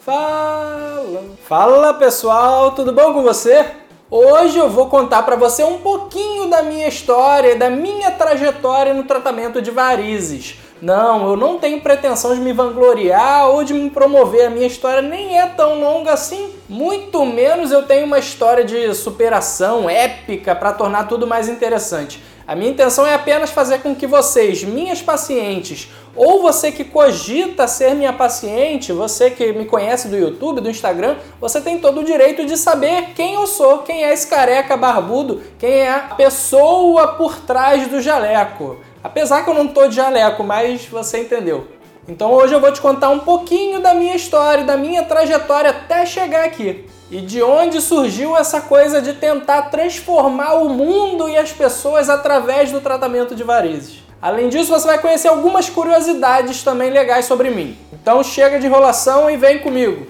Fala! Fala pessoal, tudo bom com você? Hoje eu vou contar para você um pouquinho da minha história, da minha trajetória no tratamento de varizes. Não, eu não tenho pretensão de me vangloriar ou de me promover. A minha história nem é tão longa assim. Muito menos eu tenho uma história de superação épica para tornar tudo mais interessante. A minha intenção é apenas fazer com que vocês, minhas pacientes, ou você que cogita ser minha paciente, você que me conhece do YouTube, do Instagram, você tem todo o direito de saber quem eu sou, quem é esse careca barbudo, quem é a pessoa por trás do jaleco. Apesar que eu não tô de jaleco, mas você entendeu. Então hoje eu vou te contar um pouquinho da minha história, da minha trajetória até chegar aqui. E de onde surgiu essa coisa de tentar transformar o mundo e as pessoas através do tratamento de varizes. Além disso, você vai conhecer algumas curiosidades também legais sobre mim. Então chega de enrolação e vem comigo.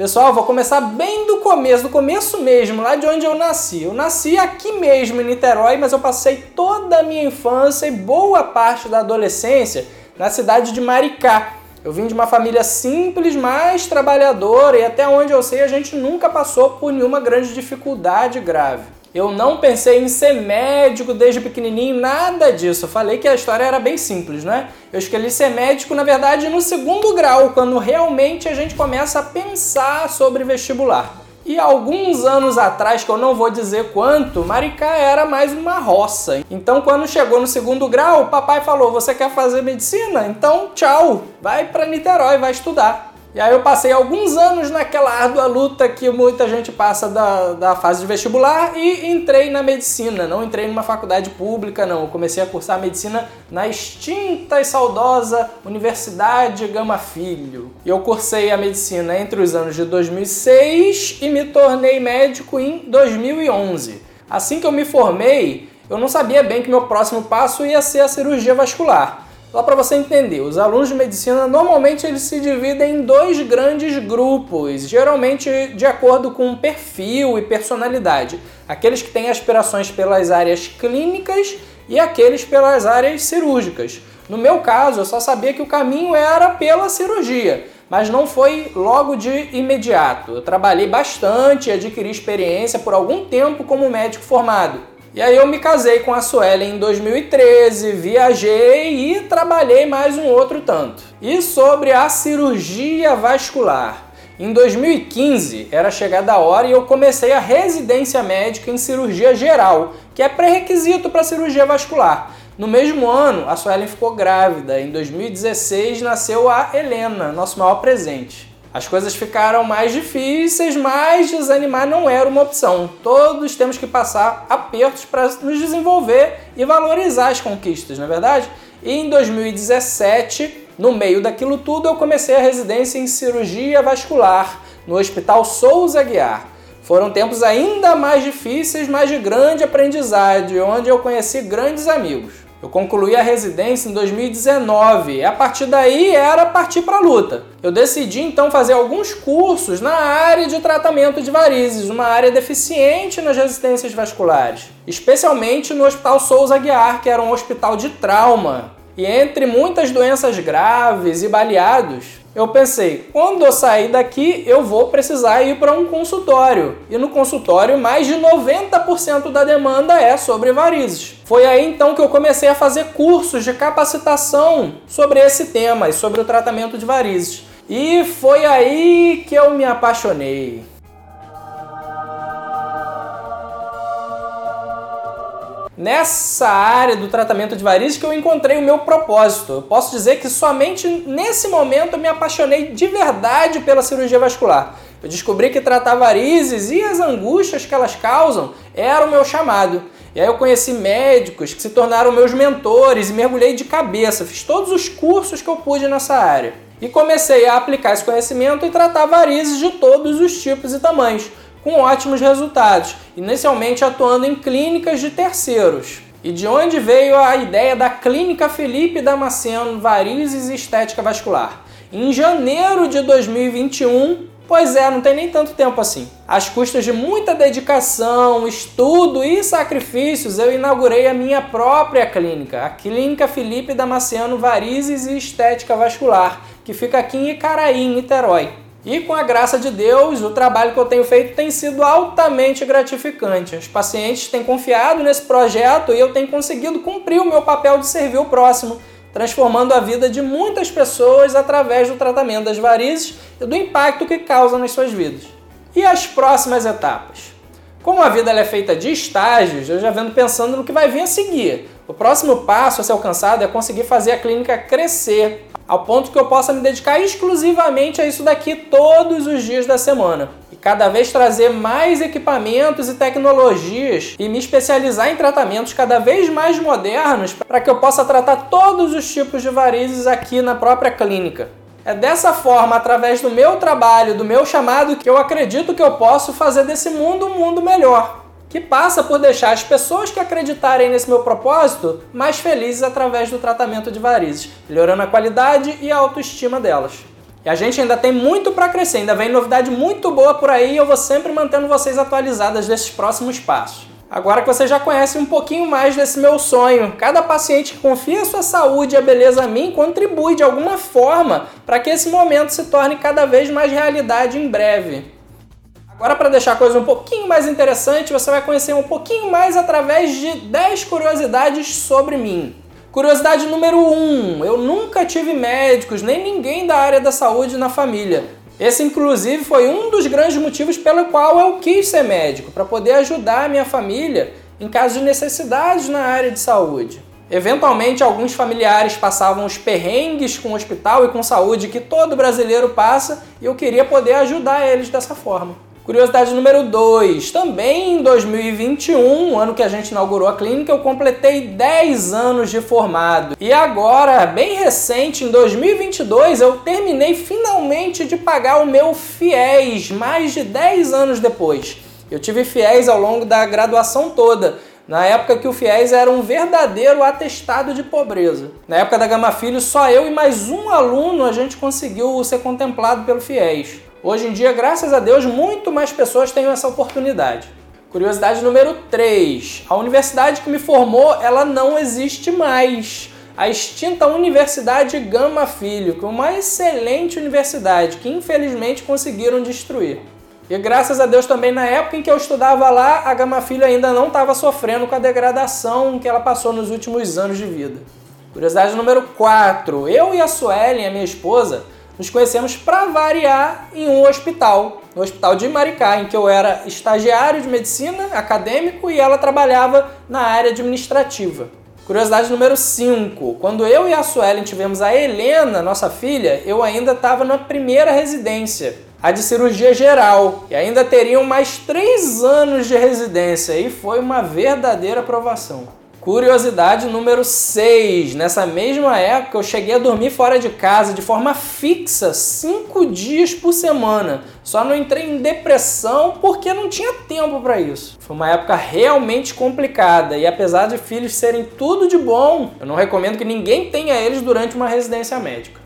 Pessoal, vou começar bem do começo, do começo mesmo, lá de onde eu nasci. Eu nasci aqui mesmo em Niterói, mas eu passei toda a minha infância e boa parte da adolescência na cidade de Maricá. Eu vim de uma família simples, mas trabalhadora e até onde eu sei a gente nunca passou por nenhuma grande dificuldade grave. Eu não pensei em ser médico desde pequenininho, nada disso. Eu falei que a história era bem simples, né? Eu escolhi ser médico, na verdade, no segundo grau, quando realmente a gente começa a pensar sobre vestibular. E alguns anos atrás, que eu não vou dizer quanto, Maricá era mais uma roça. Então, quando chegou no segundo grau, o papai falou: Você quer fazer medicina? Então, tchau, vai para Niterói, vai estudar. E aí eu passei alguns anos naquela árdua luta que muita gente passa da, da fase de vestibular e entrei na medicina. Não entrei numa faculdade pública, não. Eu comecei a cursar medicina na extinta e saudosa Universidade Gama Filho. E eu cursei a medicina entre os anos de 2006 e me tornei médico em 2011. Assim que eu me formei, eu não sabia bem que meu próximo passo ia ser a cirurgia vascular. Só para você entender, os alunos de medicina normalmente eles se dividem em dois grandes grupos, geralmente de acordo com perfil e personalidade. Aqueles que têm aspirações pelas áreas clínicas e aqueles pelas áreas cirúrgicas. No meu caso, eu só sabia que o caminho era pela cirurgia, mas não foi logo de imediato. Eu trabalhei bastante adquiri experiência por algum tempo como médico formado. E aí eu me casei com a Suelen em 2013, viajei e trabalhei mais um outro tanto. E sobre a cirurgia vascular. Em 2015 era chegada a hora e eu comecei a residência médica em cirurgia geral, que é pré-requisito para cirurgia vascular. No mesmo ano, a Suelen ficou grávida. Em 2016 nasceu a Helena, nosso maior presente. As coisas ficaram mais difíceis, mas desanimar não era uma opção. Todos temos que passar apertos para nos desenvolver e valorizar as conquistas, não é verdade? E em 2017, no meio daquilo tudo, eu comecei a residência em cirurgia vascular no Hospital Souza Guiar. Foram tempos ainda mais difíceis, mas de grande aprendizado, onde eu conheci grandes amigos. Eu concluí a residência em 2019 e a partir daí era partir para a luta. Eu decidi então fazer alguns cursos na área de tratamento de varizes, uma área deficiente nas resistências vasculares, especialmente no Hospital Souza Guiar, que era um hospital de trauma. E entre muitas doenças graves e baleados, eu pensei, quando eu sair daqui, eu vou precisar ir para um consultório. E no consultório, mais de 90% da demanda é sobre varizes. Foi aí então que eu comecei a fazer cursos de capacitação sobre esse tema e sobre o tratamento de varizes. E foi aí que eu me apaixonei. nessa área do tratamento de varizes que eu encontrei o meu propósito. Eu posso dizer que somente nesse momento eu me apaixonei de verdade pela cirurgia vascular. Eu descobri que tratar varizes e as angústias que elas causam era o meu chamado. E aí eu conheci médicos que se tornaram meus mentores e mergulhei de cabeça. Fiz todos os cursos que eu pude nessa área. E comecei a aplicar esse conhecimento e tratar varizes de todos os tipos e tamanhos com ótimos resultados, inicialmente atuando em clínicas de terceiros. E de onde veio a ideia da Clínica Felipe Damasceno Varizes e Estética Vascular? Em janeiro de 2021, Pois é, não tem nem tanto tempo assim. Às custas de muita dedicação, estudo e sacrifícios, eu inaugurei a minha própria clínica, a Clínica Felipe Damasceno Varizes e Estética Vascular, que fica aqui em Icaraí, em Niterói. E com a graça de Deus, o trabalho que eu tenho feito tem sido altamente gratificante. Os pacientes têm confiado nesse projeto e eu tenho conseguido cumprir o meu papel de servir o próximo, transformando a vida de muitas pessoas através do tratamento das varizes e do impacto que causa nas suas vidas. E as próximas etapas? Como a vida é feita de estágios, eu já venho pensando no que vai vir a seguir. O próximo passo a ser alcançado é conseguir fazer a clínica crescer, ao ponto que eu possa me dedicar exclusivamente a isso daqui todos os dias da semana. E cada vez trazer mais equipamentos e tecnologias e me especializar em tratamentos cada vez mais modernos para que eu possa tratar todos os tipos de varizes aqui na própria clínica. É dessa forma, através do meu trabalho, do meu chamado, que eu acredito que eu posso fazer desse mundo um mundo melhor que passa por deixar as pessoas que acreditarem nesse meu propósito mais felizes através do tratamento de varizes, melhorando a qualidade e a autoestima delas. E a gente ainda tem muito para crescer, ainda vem novidade muito boa por aí e eu vou sempre mantendo vocês atualizadas desses próximos passos. Agora que você já conhece um pouquinho mais desse meu sonho, cada paciente que confia sua saúde e a beleza a mim contribui de alguma forma para que esse momento se torne cada vez mais realidade em breve. Agora, para deixar a coisa um pouquinho mais interessante, você vai conhecer um pouquinho mais através de 10 curiosidades sobre mim. Curiosidade número 1: um, eu nunca tive médicos nem ninguém da área da saúde na família. Esse, inclusive, foi um dos grandes motivos pelo qual eu quis ser médico, para poder ajudar a minha família em caso de necessidades na área de saúde. Eventualmente, alguns familiares passavam os perrengues com o hospital e com saúde que todo brasileiro passa e eu queria poder ajudar eles dessa forma. Curiosidade número 2. Também em 2021, ano que a gente inaugurou a clínica, eu completei 10 anos de formado. E agora, bem recente, em 2022, eu terminei finalmente de pagar o meu FIES, mais de 10 anos depois. Eu tive FIES ao longo da graduação toda. Na época que o FIES era um verdadeiro atestado de pobreza. Na época da Gama Filho, só eu e mais um aluno a gente conseguiu ser contemplado pelo FIES. Hoje em dia, graças a Deus, muito mais pessoas têm essa oportunidade. Curiosidade número 3. A universidade que me formou, ela não existe mais. A extinta Universidade Gama Filho, que é uma excelente universidade que infelizmente conseguiram destruir. E graças a Deus também na época em que eu estudava lá, a Gama Filho ainda não estava sofrendo com a degradação que ela passou nos últimos anos de vida. Curiosidade número 4. Eu e a Suelen, a minha esposa, nos conhecemos para variar em um hospital, no hospital de Maricá, em que eu era estagiário de medicina, acadêmico, e ela trabalhava na área administrativa. Curiosidade número 5. Quando eu e a Suelen tivemos a Helena, nossa filha, eu ainda estava na primeira residência, a de cirurgia geral, e ainda teriam mais três anos de residência, e foi uma verdadeira aprovação. Curiosidade número 6. Nessa mesma época, eu cheguei a dormir fora de casa de forma fixa, cinco dias por semana. Só não entrei em depressão porque não tinha tempo para isso. Foi uma época realmente complicada e apesar de filhos serem tudo de bom, eu não recomendo que ninguém tenha eles durante uma residência médica.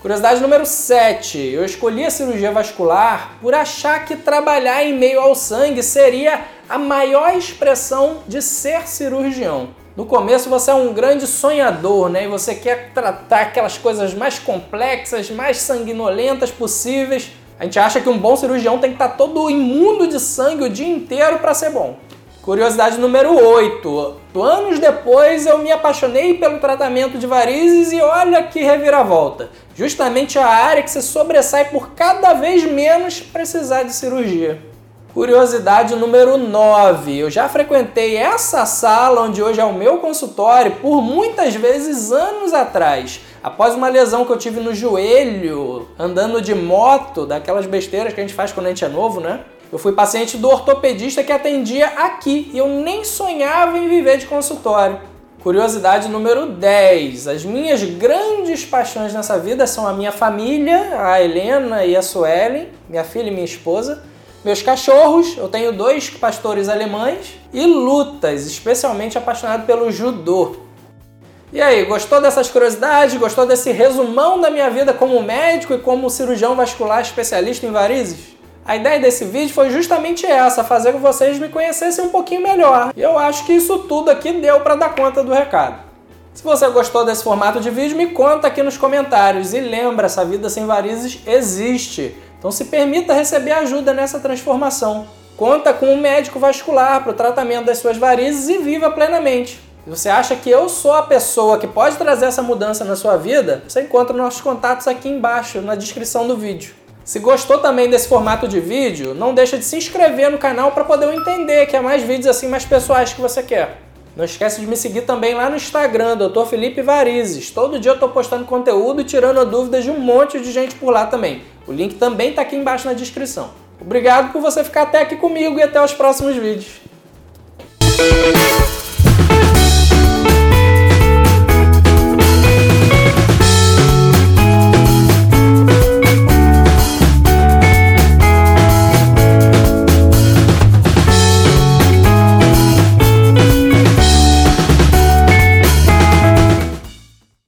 Curiosidade número 7. Eu escolhi a cirurgia vascular por achar que trabalhar em meio ao sangue seria a maior expressão de ser cirurgião. No começo você é um grande sonhador, né? E você quer tratar aquelas coisas mais complexas, mais sanguinolentas possíveis. A gente acha que um bom cirurgião tem que estar todo imundo de sangue o dia inteiro para ser bom. Curiosidade número 8. Anos depois eu me apaixonei pelo tratamento de varizes e olha que reviravolta. Justamente a área que se sobressai por cada vez menos precisar de cirurgia. Curiosidade número 9. Eu já frequentei essa sala onde hoje é o meu consultório por muitas vezes anos atrás. Após uma lesão que eu tive no joelho, andando de moto, daquelas besteiras que a gente faz quando a gente é novo, né? Eu fui paciente do ortopedista que atendia aqui e eu nem sonhava em viver de consultório. Curiosidade número 10. As minhas grandes paixões nessa vida são a minha família, a Helena e a Suelen, minha filha e minha esposa meus cachorros, eu tenho dois pastores alemães e lutas, especialmente apaixonado pelo judô. E aí, gostou dessas curiosidades? Gostou desse resumão da minha vida como médico e como cirurgião vascular especialista em varizes? A ideia desse vídeo foi justamente essa, fazer com que vocês me conhecessem um pouquinho melhor. E eu acho que isso tudo aqui deu para dar conta do recado. Se você gostou desse formato de vídeo, me conta aqui nos comentários. E lembra, essa vida sem varizes existe. Então se permita receber ajuda nessa transformação. Conta com um médico vascular para o tratamento das suas varizes e viva plenamente. Se você acha que eu sou a pessoa que pode trazer essa mudança na sua vida, você encontra nossos contatos aqui embaixo na descrição do vídeo. Se gostou também desse formato de vídeo, não deixa de se inscrever no canal para poder entender que é mais vídeos assim mais pessoais que você quer. Não esquece de me seguir também lá no Instagram, Dr. Felipe Varizes. Todo dia eu estou postando conteúdo e tirando dúvidas de um monte de gente por lá também. O link também está aqui embaixo na descrição. Obrigado por você ficar até aqui comigo e até os próximos vídeos.